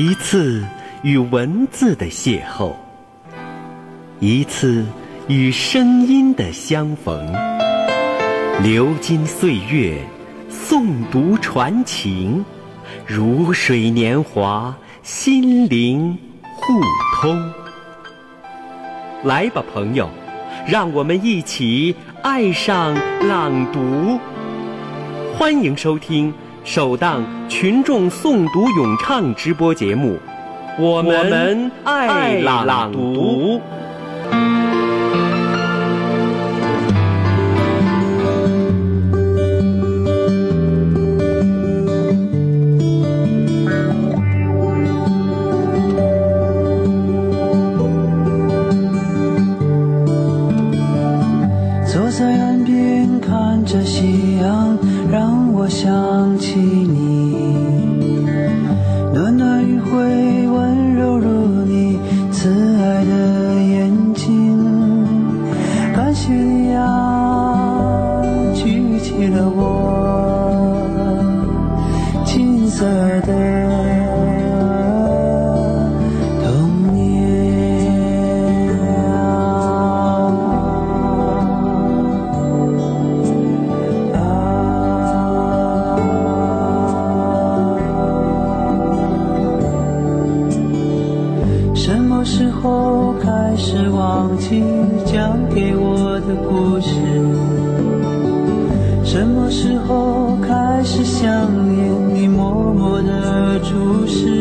一次与文字的邂逅，一次与声音的相逢。流金岁月，诵读传情，如水年华，心灵互通。来吧，朋友，让我们一起爱上朗读。欢迎收听。首档群众诵读咏唱直播节目，我们爱朗读。想起你。后开始忘记讲给我的故事。什么时候开始想念你默默的注视？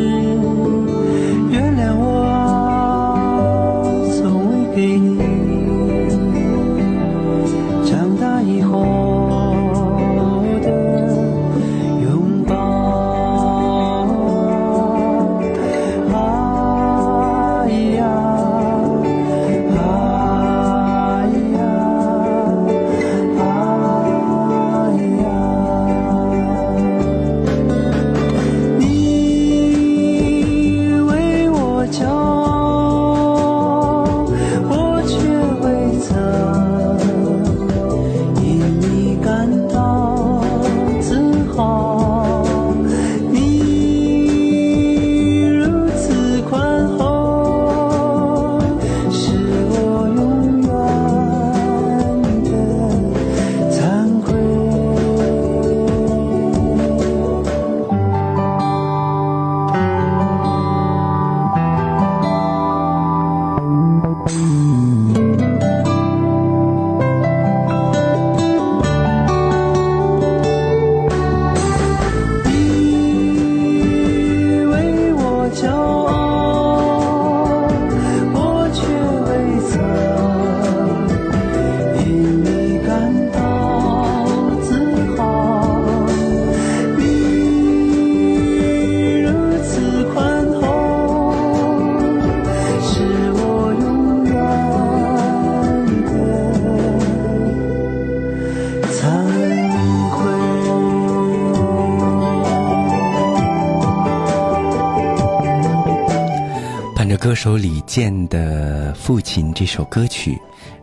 手李健的《父亲》这首歌曲，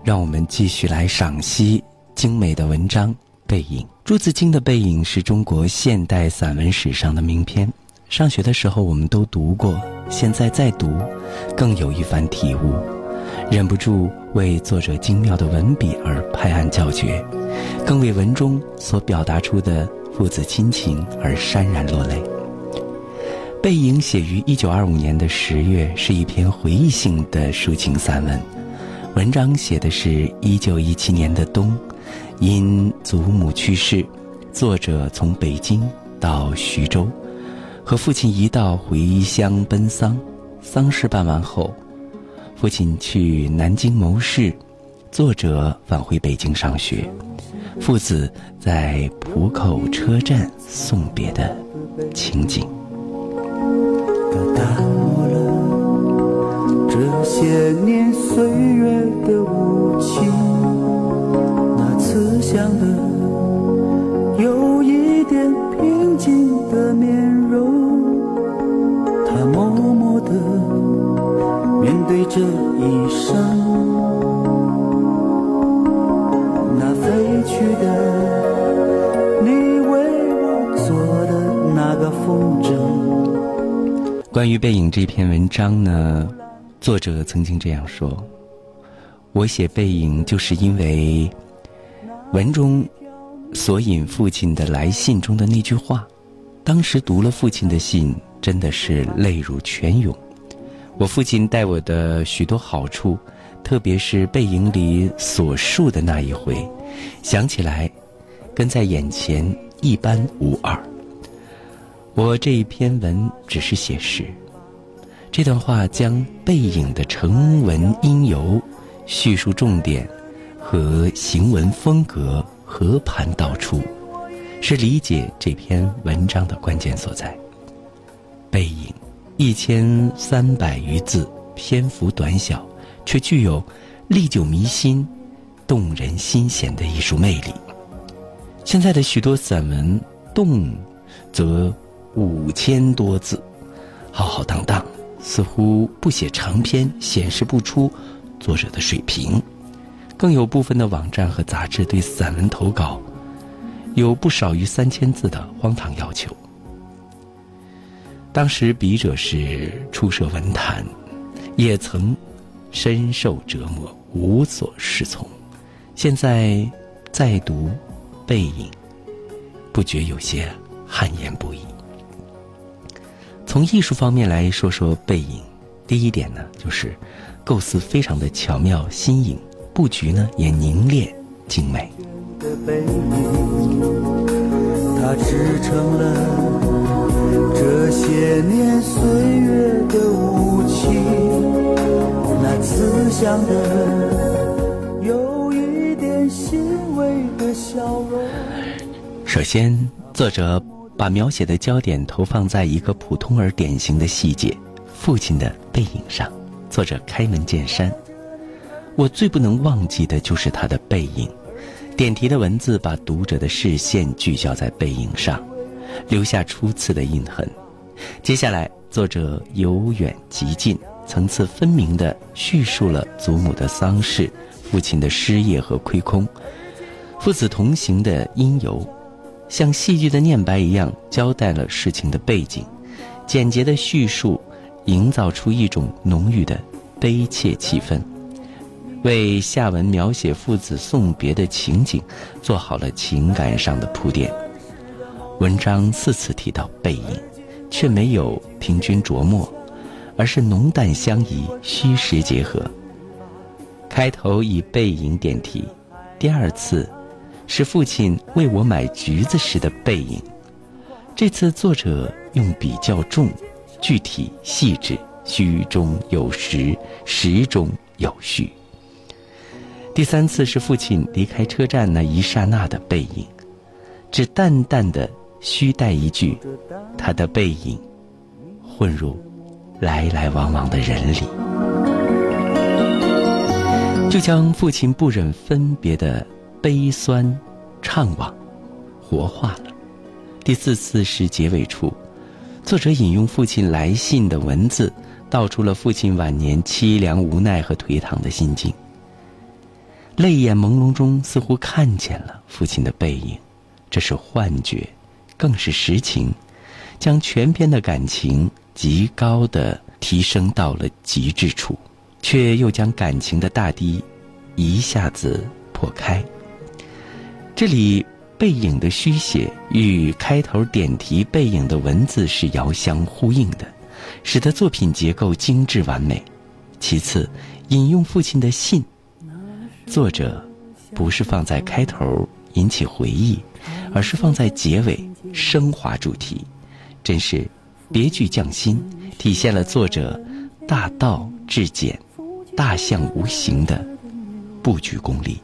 让我们继续来赏析精美的文章《背影》。朱自清的《背影》是中国现代散文史上的名篇。上学的时候我们都读过，现在再读，更有一番体悟，忍不住为作者精妙的文笔而拍案叫绝，更为文中所表达出的父子亲情而潸然落泪。《背影》写于一九二五年的十月，是一篇回忆性的抒情散文。文章写的是一九一七年的冬，因祖母去世，作者从北京到徐州，和父亲一道回乡奔丧。丧事办完后，父亲去南京谋事，作者返回北京上学，父子在浦口车站送别的情景。些年岁月的无情，那慈祥的有一点平静的面容，他默默的面对这一生，那飞去的你为我做的那个风筝。关于《背影》这篇文章呢，作者曾经这样说：“我写《背影》，就是因为文中所引父亲的来信中的那句话。当时读了父亲的信，真的是泪如泉涌。我父亲待我的许多好处，特别是《背影》里所述的那一回，想起来，跟在眼前一般无二。”我这一篇文只是写实，这段话将背影的成文因由、叙述重点和行文风格和盘道出，是理解这篇文章的关键所在。背影一千三百余字，篇幅短小，却具有历久弥新、动人心弦的艺术魅力。现在的许多散文，动则。五千多字，浩浩荡荡，似乎不写长篇显示不出作者的水平。更有部分的网站和杂志对散文投稿有不少于三千字的荒唐要求。当时笔者是初涉文坛，也曾深受折磨，无所适从。现在再读《背影》，不觉有些汗颜不已。从艺术方面来说说背影，第一点呢，就是构思非常的巧妙新颖，布局呢也凝练精美。它支撑了这些年岁月的无情，那慈祥的有一点欣慰的笑容。首先，作者。把描写的焦点投放在一个普通而典型的细节——父亲的背影上。作者开门见山：“我最不能忘记的就是他的背影。”点题的文字把读者的视线聚焦在背影上，留下初次的印痕。接下来，作者由远及近、层次分明地叙述了祖母的丧事、父亲的失业和亏空、父子同行的因由。像戏剧的念白一样交代了事情的背景，简洁的叙述，营造出一种浓郁的悲切气氛，为下文描写父子送别的情景做好了情感上的铺垫。文章四次提到背影，却没有平均琢磨，而是浓淡相宜，虚实结合。开头以背影点题，第二次。是父亲为我买橘子时的背影。这次作者用笔较重，具体细致，虚中有实，实中有虚。第三次是父亲离开车站那一刹那的背影，只淡淡的虚带一句：“他的背影混入来来往往的人里，就将父亲不忍分别的。”悲酸，怅惘，活化了。第四次是结尾处，作者引用父亲来信的文字，道出了父亲晚年凄凉无奈和颓唐的心境。泪眼朦胧中，似乎看见了父亲的背影，这是幻觉，更是实情，将全篇的感情极高的提升到了极致处，却又将感情的大堤一下子破开。这里背影的虚写与开头点题背影的文字是遥相呼应的，使得作品结构精致完美。其次，引用父亲的信，作者不是放在开头引起回忆，而是放在结尾升华主题，真是别具匠心，体现了作者大道至简、大象无形的布局功力。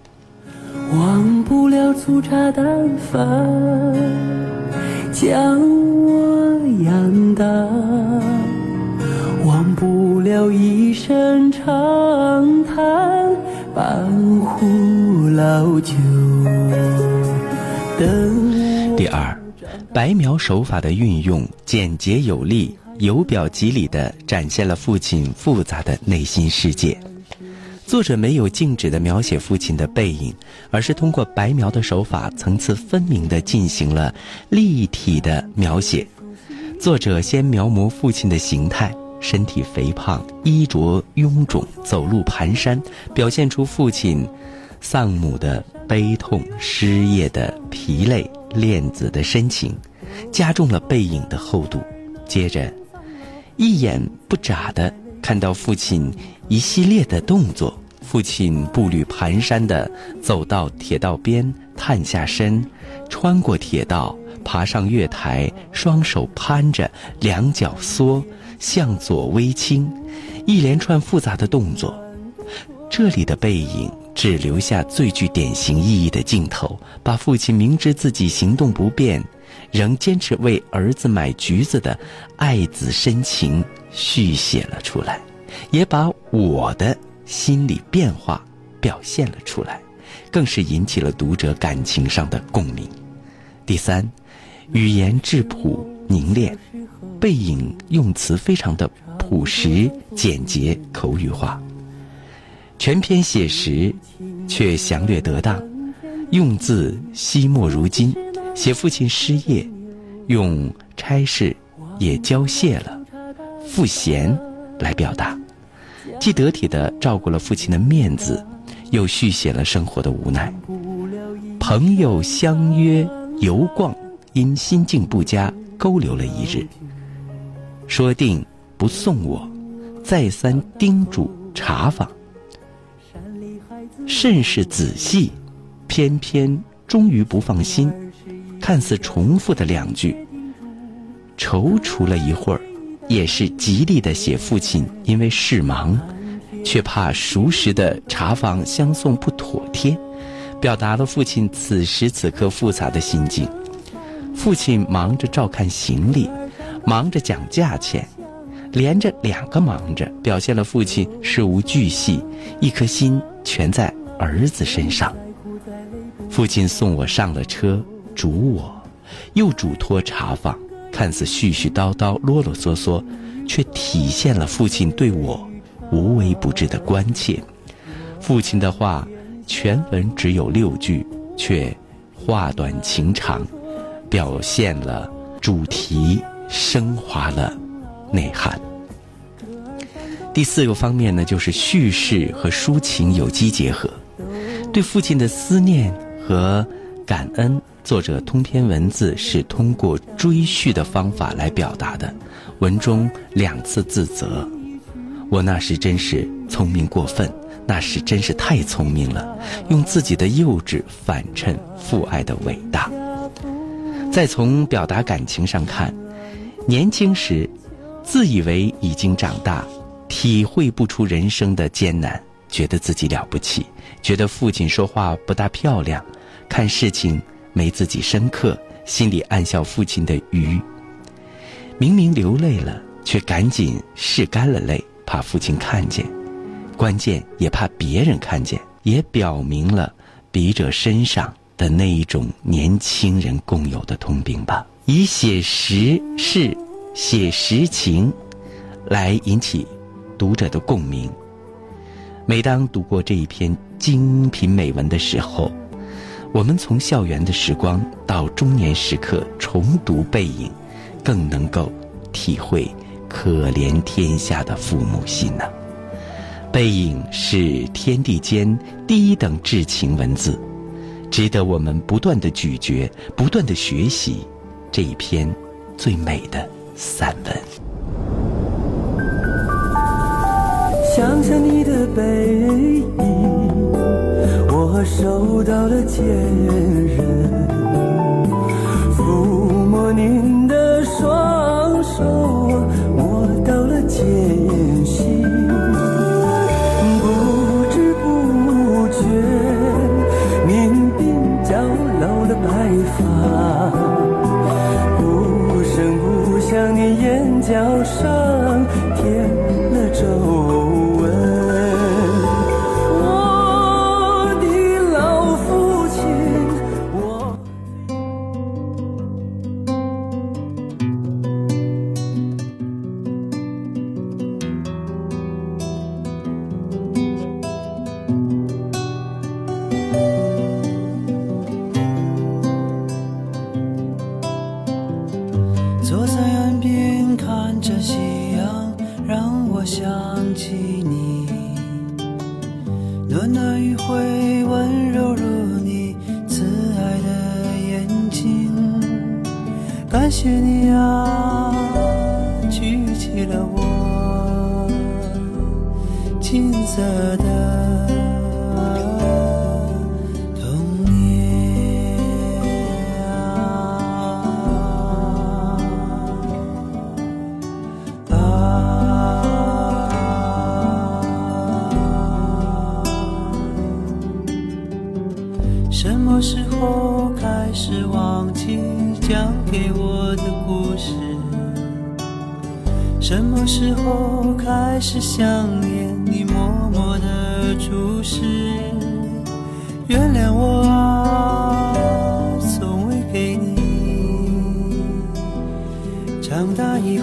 忘不了粗茶淡饭，将我养大；忘不了一声长叹，半壶老酒。等第二，白描手法的运用简洁有力，由表及里的展现了父亲复杂的内心世界。作者没有静止地描写父亲的背影，而是通过白描的手法，层次分明地进行了立体的描写。作者先描摹父亲的形态，身体肥胖，衣着臃肿，走路蹒跚，表现出父亲丧母的悲痛、失业的疲累、恋子的深情，加重了背影的厚度。接着，一眼不眨的看到父亲一系列的动作：父亲步履蹒跚地走到铁道边，探下身，穿过铁道。爬上月台，双手攀着，两脚缩，向左微倾，一连串复杂的动作。这里的背影只留下最具典型意义的镜头，把父亲明知自己行动不便，仍坚持为儿子买橘子的爱子深情续写了出来，也把我的心理变化表现了出来，更是引起了读者感情上的共鸣。第三。语言质朴凝练，背影用词非常的朴实简洁口语化，全篇写实却详略得当，用字惜墨如金，写父亲失业，用差事也交卸了，赋闲来表达，既得体的照顾了父亲的面子，又续写了生活的无奈。朋友相约游逛。因心境不佳，勾留了一日。说定不送我，再三叮嘱查访，甚是仔细，偏偏终于不放心。看似重复的两句，踌躇了一会儿，也是极力的写父亲因为事忙，却怕熟识的茶房相送不妥帖，表达了父亲此时此刻复杂的心境。父亲忙着照看行李，忙着讲价钱，连着两个忙着，表现了父亲事无巨细，一颗心全在儿子身上。父亲送我上了车，嘱我，又嘱托茶房，看似絮絮叨叨、啰啰嗦嗦，却体现了父亲对我无微不至的关切。父亲的话，全文只有六句，却话短情长。表现了主题，升华了内涵。第四个方面呢，就是叙事和抒情有机结合。对父亲的思念和感恩，作者通篇文字是通过追叙的方法来表达的。文中两次自责：“我那时真是聪明过分，那时真是太聪明了。”用自己的幼稚反衬父爱的伟大。再从表达感情上看，年轻时自以为已经长大，体会不出人生的艰难，觉得自己了不起，觉得父亲说话不大漂亮，看事情没自己深刻，心里暗笑父亲的愚。明明流泪了，却赶紧拭干了泪，怕父亲看见，关键也怕别人看见，也表明了笔者身上。的那一种年轻人共有的通病吧，以写实事、写实情，来引起读者的共鸣。每当读过这一篇精品美文的时候，我们从校园的时光到中年时刻重读背影，更能够体会可怜天下的父母心呐。背影是天地间第一等至情文字。值得我们不断的咀嚼，不断的学习这一篇最美的散文。想想你的背影，我收到了牵连抚摸您的双手我摸到了艰辛不知不觉您鬓角露了白发不声不响你眼角上添了皱谢谢你啊，举起了我金色什么时候开始想念你默默的注视？原谅我啊，从未给你长大以。